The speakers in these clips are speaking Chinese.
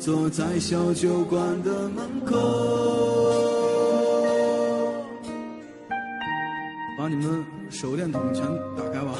坐在小酒馆的门口。把你们手电筒全打开吧。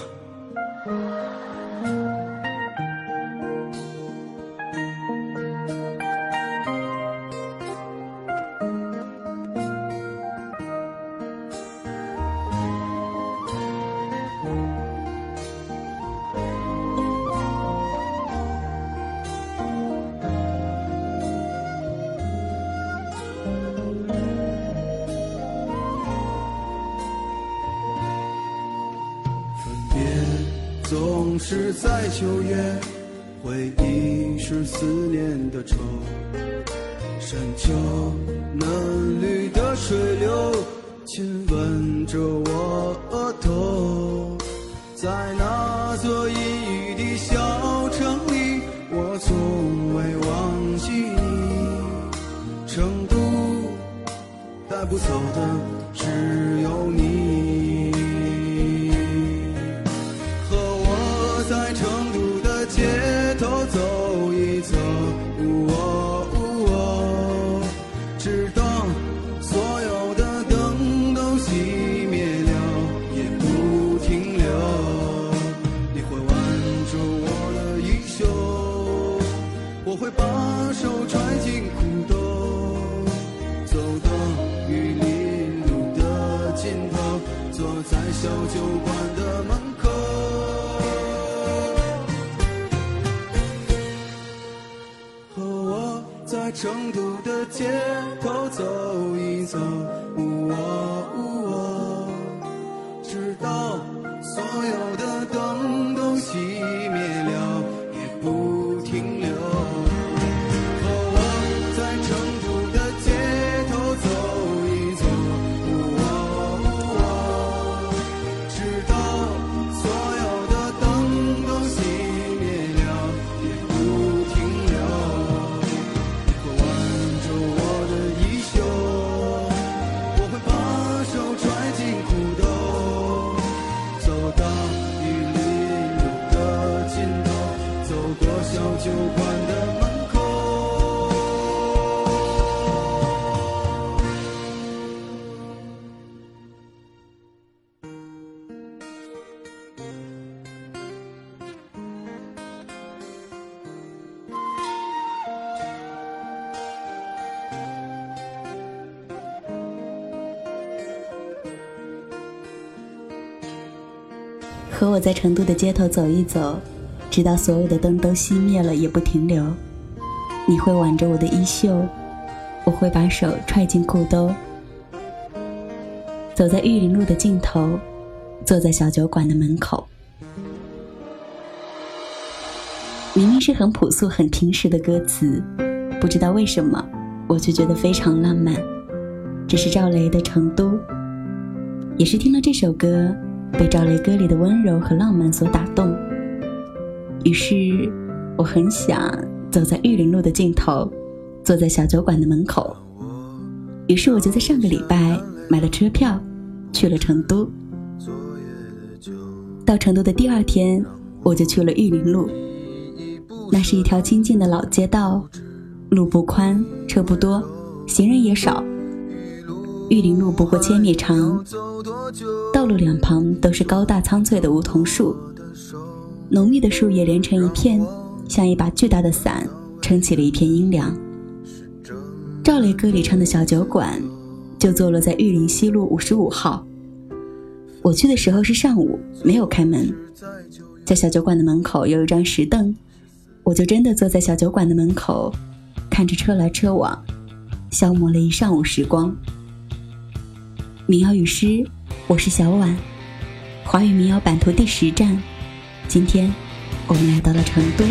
水流，亲吻着我额头。在那座阴雨的小城里，我从未忘记你。成都带不走的街头走，和我在成都的街头走一走，直到所有的灯都熄灭了也不停留。你会挽着我的衣袖，我会把手揣进裤兜，走在玉林路的尽头，坐在小酒馆的门口。明明是很朴素、很平实的歌词，不知道为什么，我就觉得非常浪漫。这是赵雷的《成都》，也是听了这首歌，被赵雷歌里的温柔和浪漫所打动。于是，我很想走在玉林路的尽头，坐在小酒馆的门口。于是，我就在上个礼拜买了车票，去了成都。到成都的第二天，我就去了玉林路。那是一条清静的老街道，路不宽，车不多，行人也少。玉林路不过千米长，道路两旁都是高大苍翠的梧桐树，浓密的树叶连成一片，像一把巨大的伞，撑起了一片阴凉。赵雷歌里唱的小酒馆，就坐落在玉林西路五十五号。我去的时候是上午，没有开门。在小酒馆的门口有一张石凳，我就真的坐在小酒馆的门口，看着车来车往，消磨了一上午时光。民谣与诗，我是小婉，华语民谣版图第十站，今天我们来到了成都。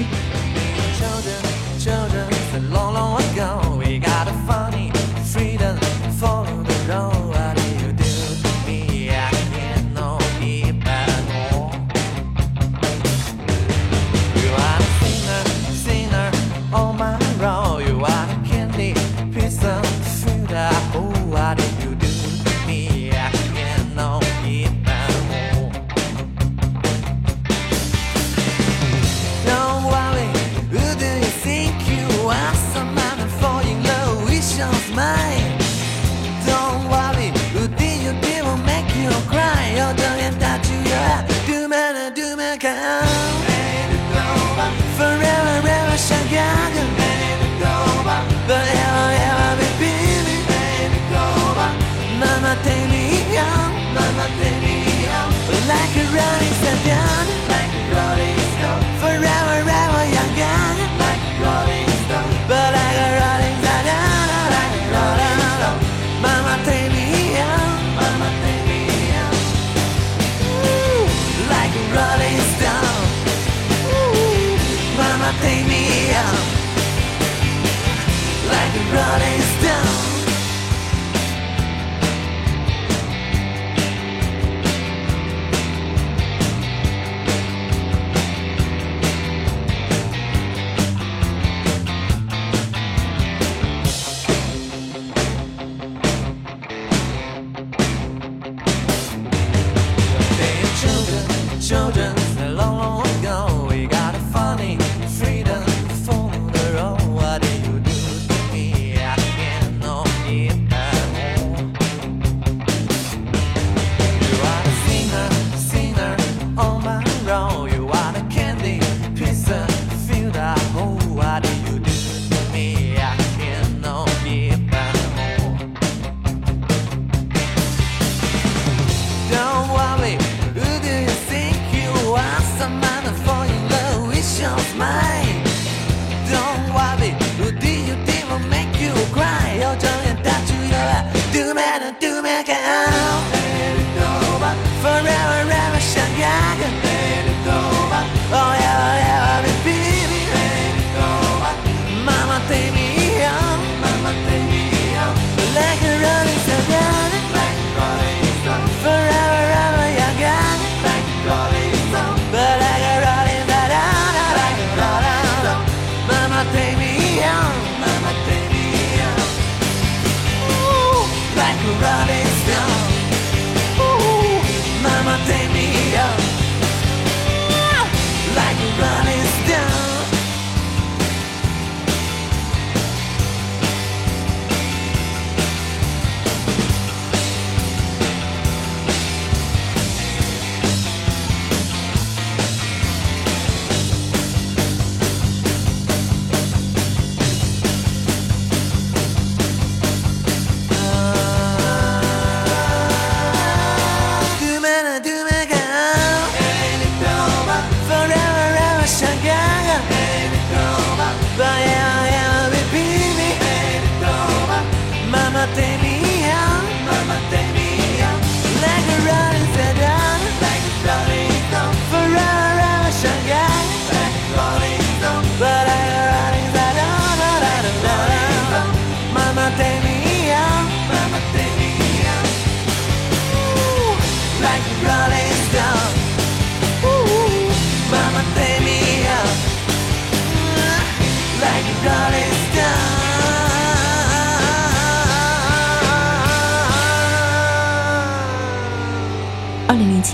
down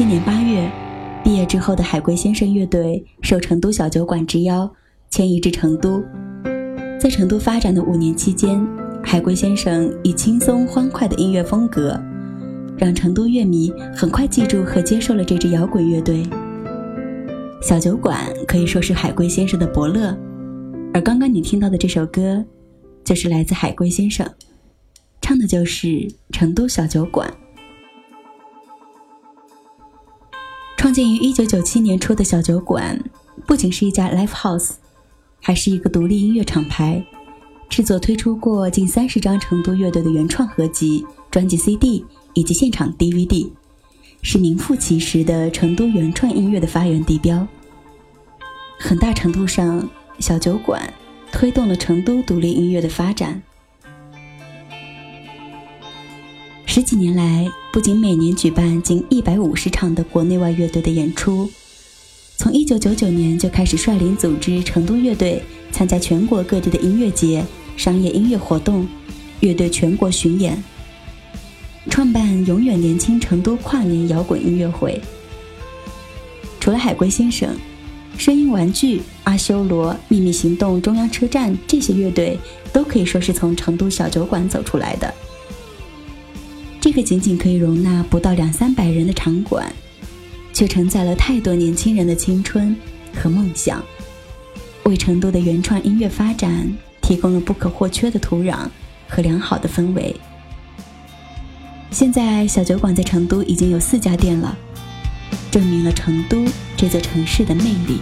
七年八月，毕业之后的海龟先生乐队受成都小酒馆之邀，迁移至成都。在成都发展的五年期间，海龟先生以轻松欢快的音乐风格，让成都乐迷很快记住和接受了这支摇滚乐队。小酒馆可以说是海龟先生的伯乐，而刚刚你听到的这首歌，就是来自海龟先生，唱的就是《成都小酒馆》。建于一九九七年初的小酒馆，不仅是一家 live house，还是一个独立音乐厂牌，制作推出过近三十张成都乐队的原创合集、专辑 CD 以及现场 DVD，是名副其实的成都原创音乐的发源地标。很大程度上，小酒馆推动了成都独立音乐的发展。十几年来，不仅每年举办近一百五十场的国内外乐队的演出，从一九九九年就开始率领组织成都乐队参加全国各地的音乐节、商业音乐活动、乐队全国巡演，创办“永远年轻成都跨年摇滚音乐会”。除了海龟先生、声音玩具、阿修罗、秘密行动、中央车站这些乐队，都可以说是从成都小酒馆走出来的。这个仅仅可以容纳不到两三百人的场馆，却承载了太多年轻人的青春和梦想，为成都的原创音乐发展提供了不可或缺的土壤和良好的氛围。现在小酒馆在成都已经有四家店了，证明了成都这座城市的魅力。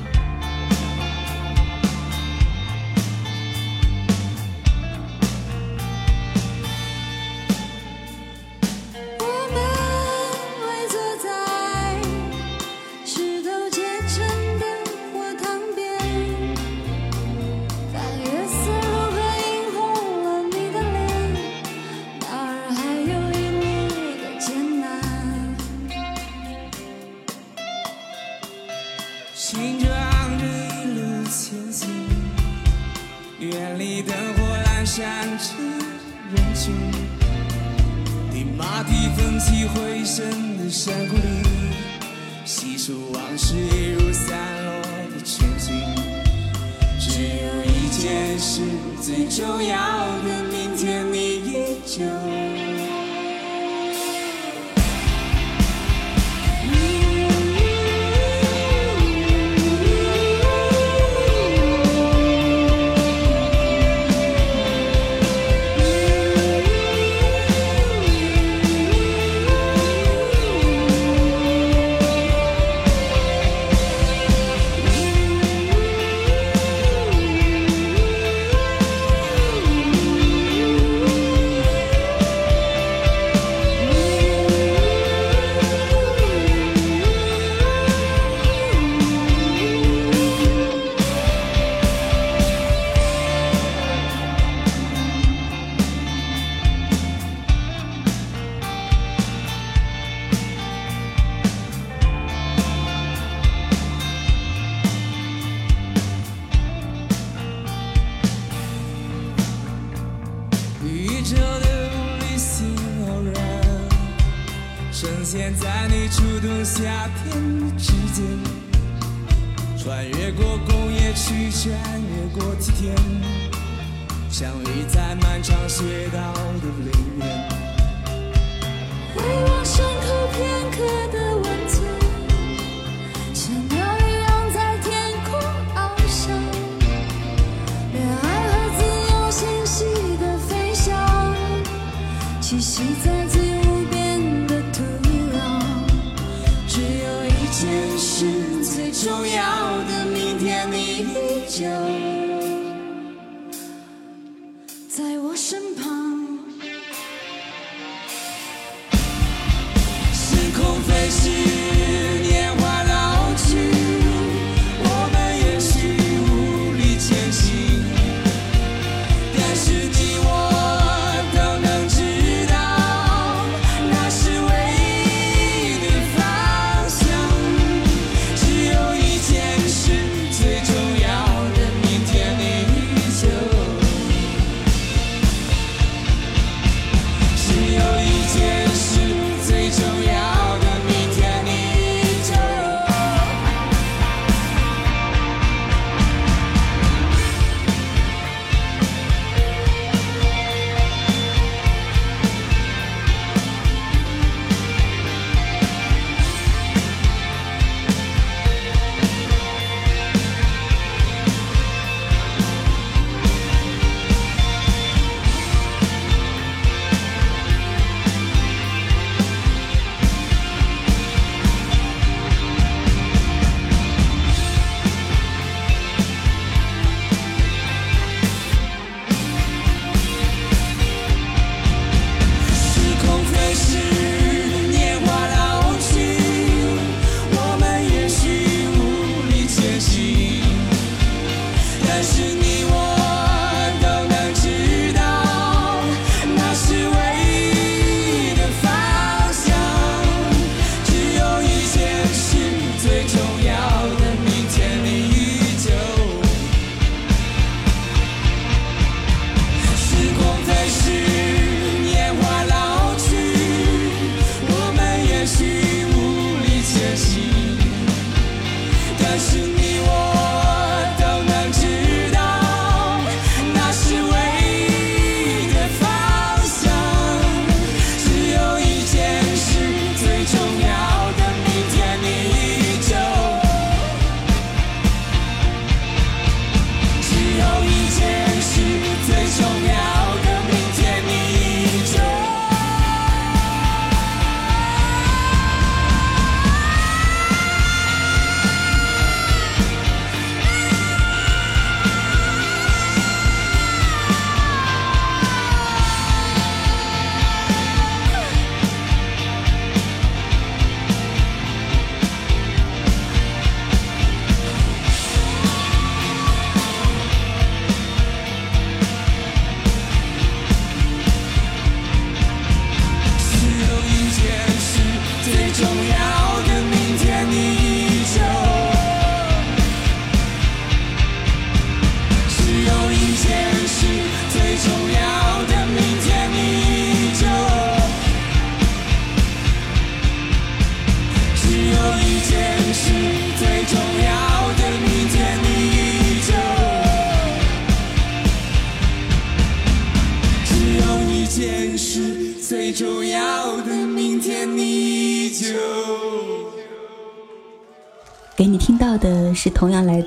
往事一如散落的尘星，只有一件事最重要的，明天你依旧。着的无理性偶然，呈现在你触动夏天指尖，穿越过工业区，穿越过梯田，相遇在漫长街道的里面，回望身口片刻的。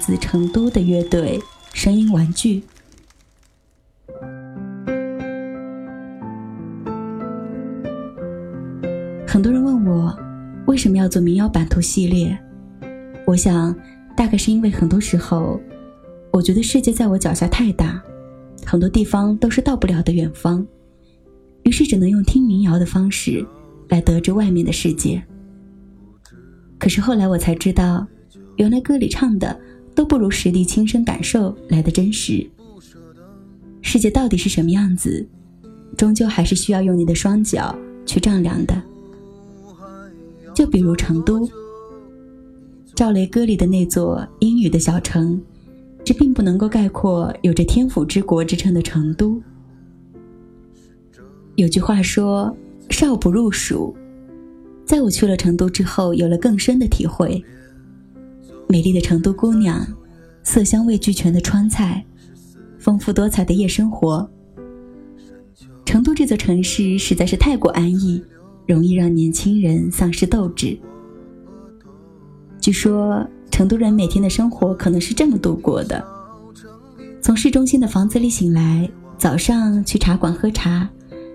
自成都的乐队声音玩具。很多人问我为什么要做民谣版图系列，我想大概是因为很多时候，我觉得世界在我脚下太大，很多地方都是到不了的远方，于是只能用听民谣的方式来得知外面的世界。可是后来我才知道。原来歌里唱的都不如实地亲身感受来的真实。世界到底是什么样子，终究还是需要用你的双脚去丈量的。就比如成都，赵雷歌里的那座阴雨的小城，这并不能够概括有着“天府之国”之称的成都。有句话说：“少不入蜀。”在我去了成都之后，有了更深的体会。美丽的成都姑娘，色香味俱全的川菜，丰富多彩的夜生活。成都这座城市实在是太过安逸，容易让年轻人丧失斗志。据说成都人每天的生活可能是这么度过的：从市中心的房子里醒来，早上去茶馆喝茶，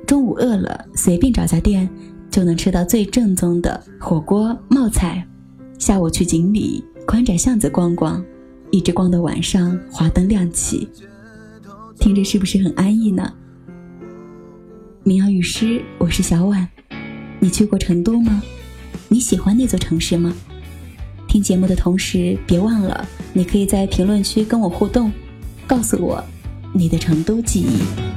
中午饿了随便找家店就能吃到最正宗的火锅冒菜，下午去锦里。宽窄巷子逛逛，一直逛到晚上，华灯亮起，听着是不是很安逸呢？民谣与诗，我是小婉，你去过成都吗？你喜欢那座城市吗？听节目的同时，别忘了，你可以在评论区跟我互动，告诉我你的成都记忆。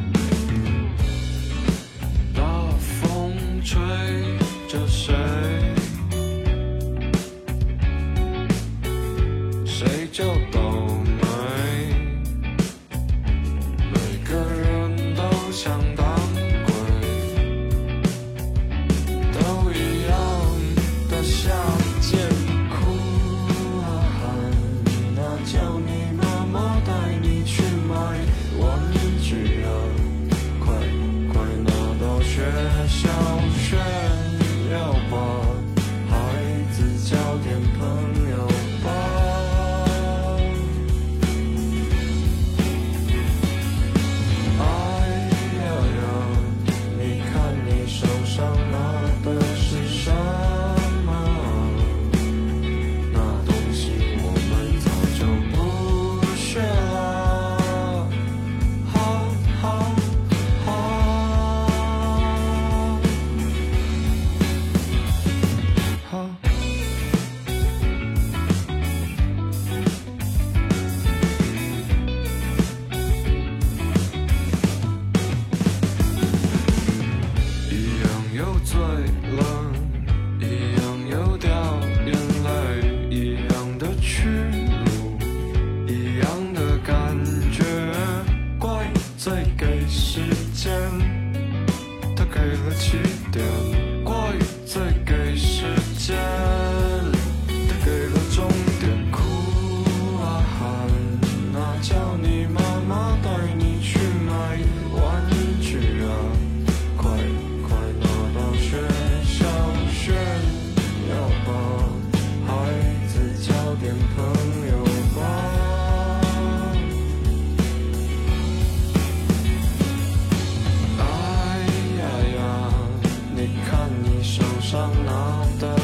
你看你手上拿的。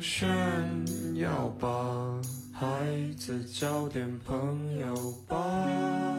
炫耀吧！孩子交点朋友吧。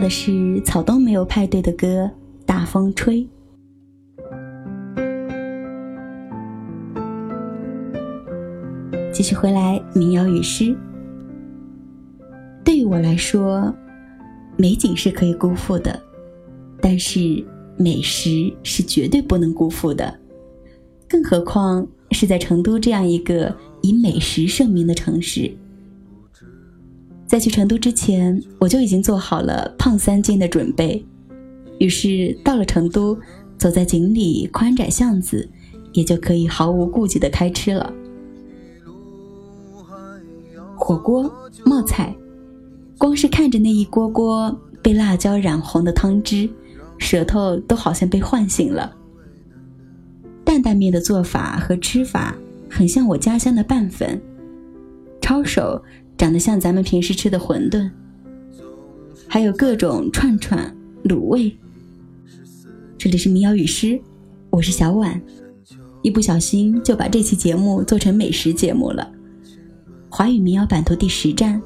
的是草东没有派对的歌《大风吹》。继续回来，民谣与诗。对于我来说，美景是可以辜负的，但是美食是绝对不能辜负的。更何况是在成都这样一个以美食盛名的城市。在去成都之前，我就已经做好了胖三斤的准备。于是到了成都，走在锦里宽窄巷子，也就可以毫无顾忌的开吃了。火锅冒菜，光是看着那一锅锅被辣椒染红的汤汁，舌头都好像被唤醒了。担担面的做法和吃法很像我家乡的拌粉，抄手。长得像咱们平时吃的馄饨，还有各种串串、卤味。这里是民谣与诗，我是小婉，一不小心就把这期节目做成美食节目了。华语民谣版图第十站，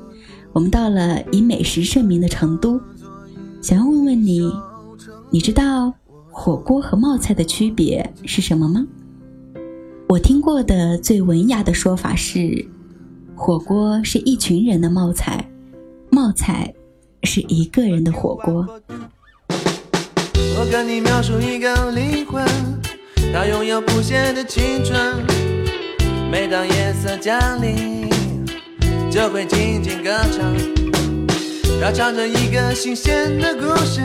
我们到了以美食盛名的成都，想要问问你，你知道火锅和冒菜的区别是什么吗？我听过的最文雅的说法是。火锅是一群人的冒菜，冒菜是一个人的火锅。我跟你描述一个灵魂，它拥有不谢的青春。每当夜色降临，就会静静歌唱。它唱着一个新鲜的故事，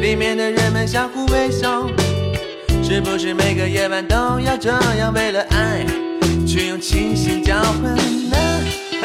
里面的人们相互微笑。是不是每个夜晚都要这样，为了爱，去用清醒交换？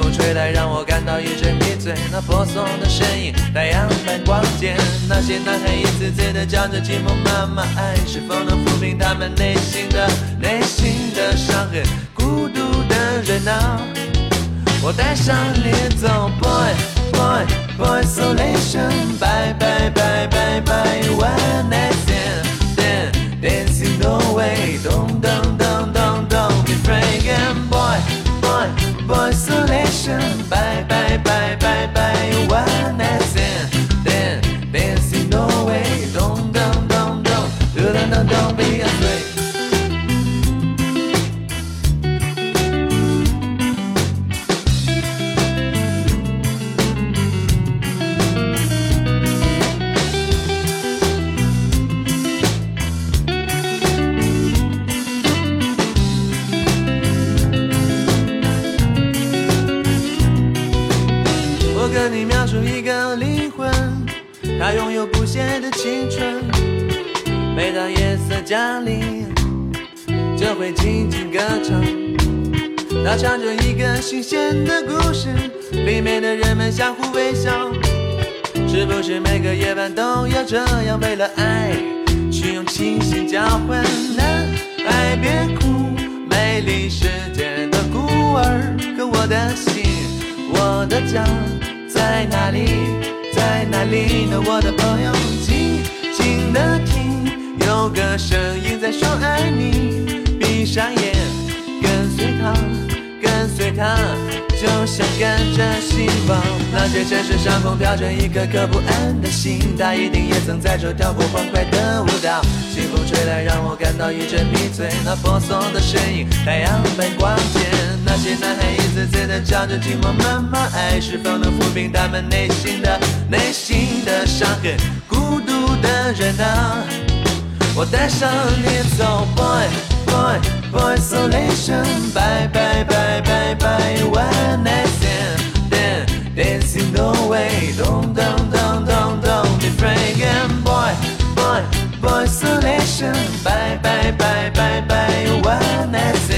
风吹来，让我感到一阵迷醉。那婆娑的身影，太阳般光洁。那些男孩一次次的叫着寂寞妈妈，爱是否能抚平他们内心的内心的伤痕？孤独的人啊，我带上你走，boy boy boy isolation，bye bye bye bye bye，one night stand，dancing no Way，Don't don't solution Bye, bye, bye, bye, bye. One night 静静歌唱。他唱着一个新鲜的故事，里面的人们相互微笑。是不是每个夜晚都要这样，为了爱去用清醒交换？男孩别哭，美丽世界的孤儿。可我的心，我的家在哪里？在哪里呢，我的朋友？静静的听，有个声音在说爱你。闭上眼，跟。随他，跟随他，就像跟着希望。那些城市上空飘着一颗颗不安的心，他一定也曾在这跳过欢快的舞蹈。清风吹来，让我感到一阵迷醉。那婆娑的身影，太阳般光洁。那些男孩一次次的叫着寂寞妈妈，爱是否能抚平他们内心的内心的伤痕？孤独的人啊，我带上你走，boy boy boy isolation，bye bye bye bye bye one night stand，then dancing away，don't don't don't don't don't be afraid boy boy boy isolation，bye bye bye bye bye one night stand，then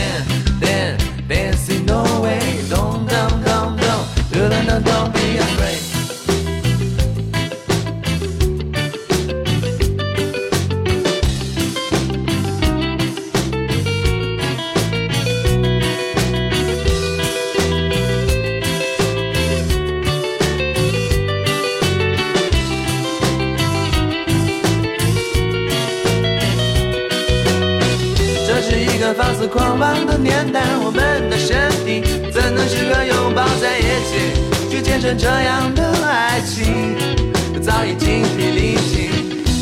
狂妄的年代，我们的身体怎能时刻拥抱在一起，去见证这样的爱情？早已精疲力尽，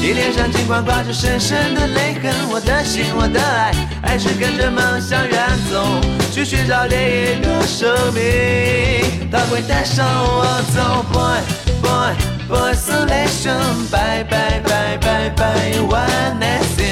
你脸上尽管挂着深深的泪痕，我的心，我的爱，还是跟着梦想远走，去寻找另一个生命，它会带上我走，boy boy boy isolation，bye bye bye bye bye one night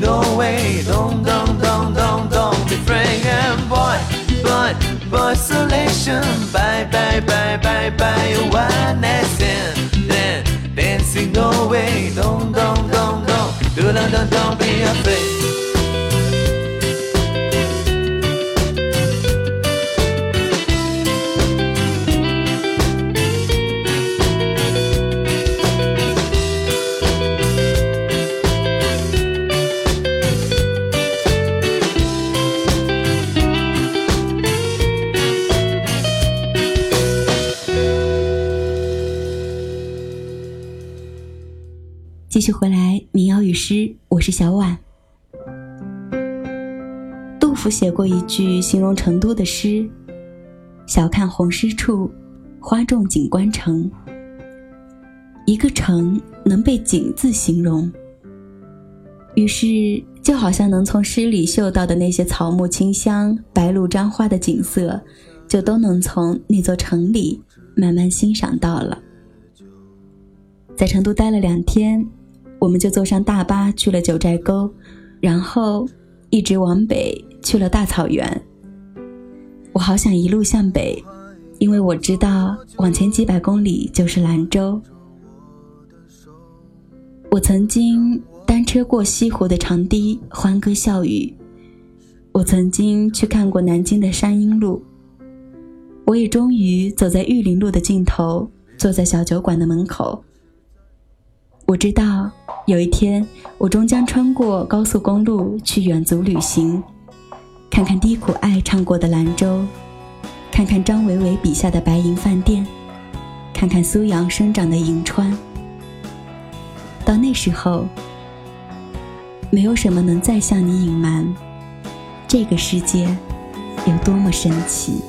dancing away, don't don't don't don't don't be afraid, boy boy boy isolation, bye bye bye bye bye. One night stand，then dancing away, don't don't don't don't. Don't don't don't be afraid。续回来，民谣与诗，我是小婉。杜甫写过一句形容成都的诗：“晓看红湿处，花重锦官城。”一个城能被“锦”字形容，于是就好像能从诗里嗅到的那些草木清香、白露沾花的景色，就都能从那座城里慢慢欣赏到了。在成都待了两天。我们就坐上大巴去了九寨沟，然后一直往北去了大草原。我好想一路向北，因为我知道往前几百公里就是兰州。我曾经单车过西湖的长堤，欢歌笑语；我曾经去看过南京的山阴路。我也终于走在玉林路的尽头，坐在小酒馆的门口。我知道。有一天，我终将穿过高速公路去远足旅行，看看低苦爱唱过的兰州，看看张维维笔下的白银饭店，看看苏阳生长的银川。到那时候，没有什么能再向你隐瞒，这个世界有多么神奇。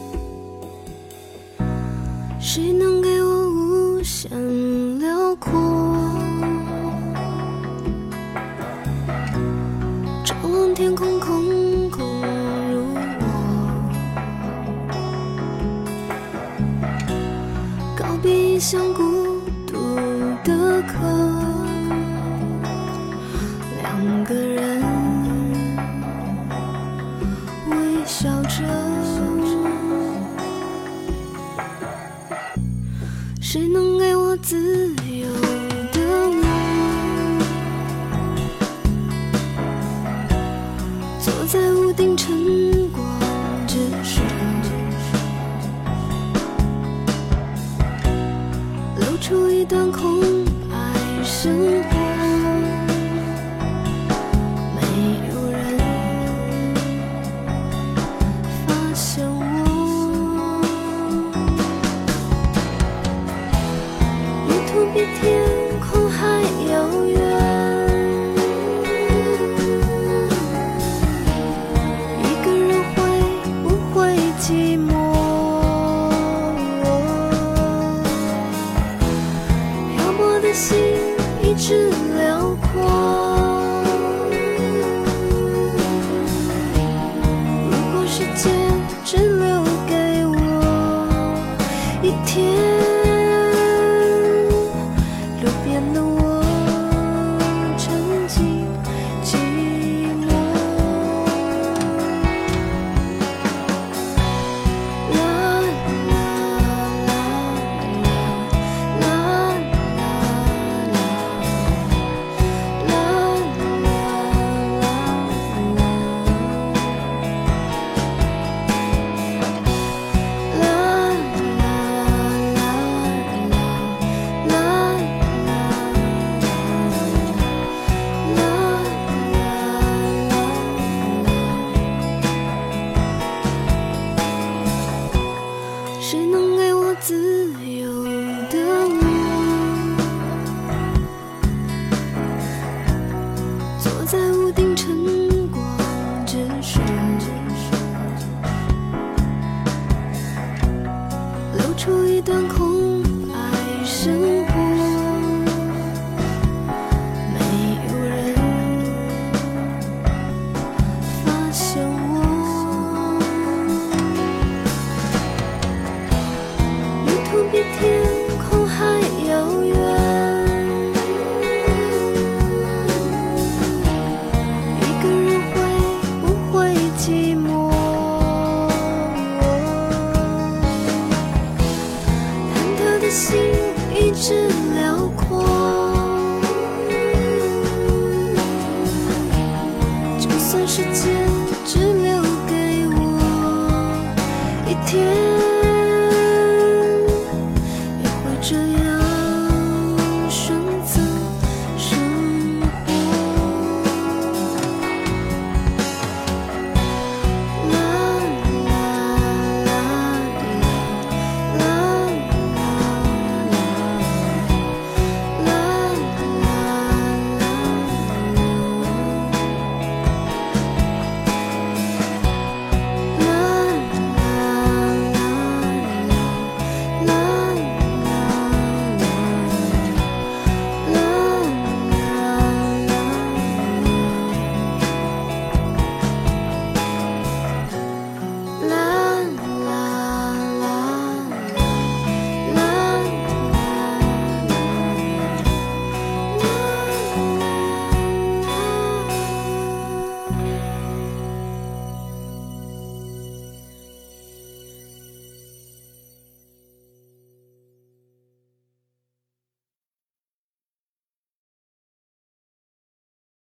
you.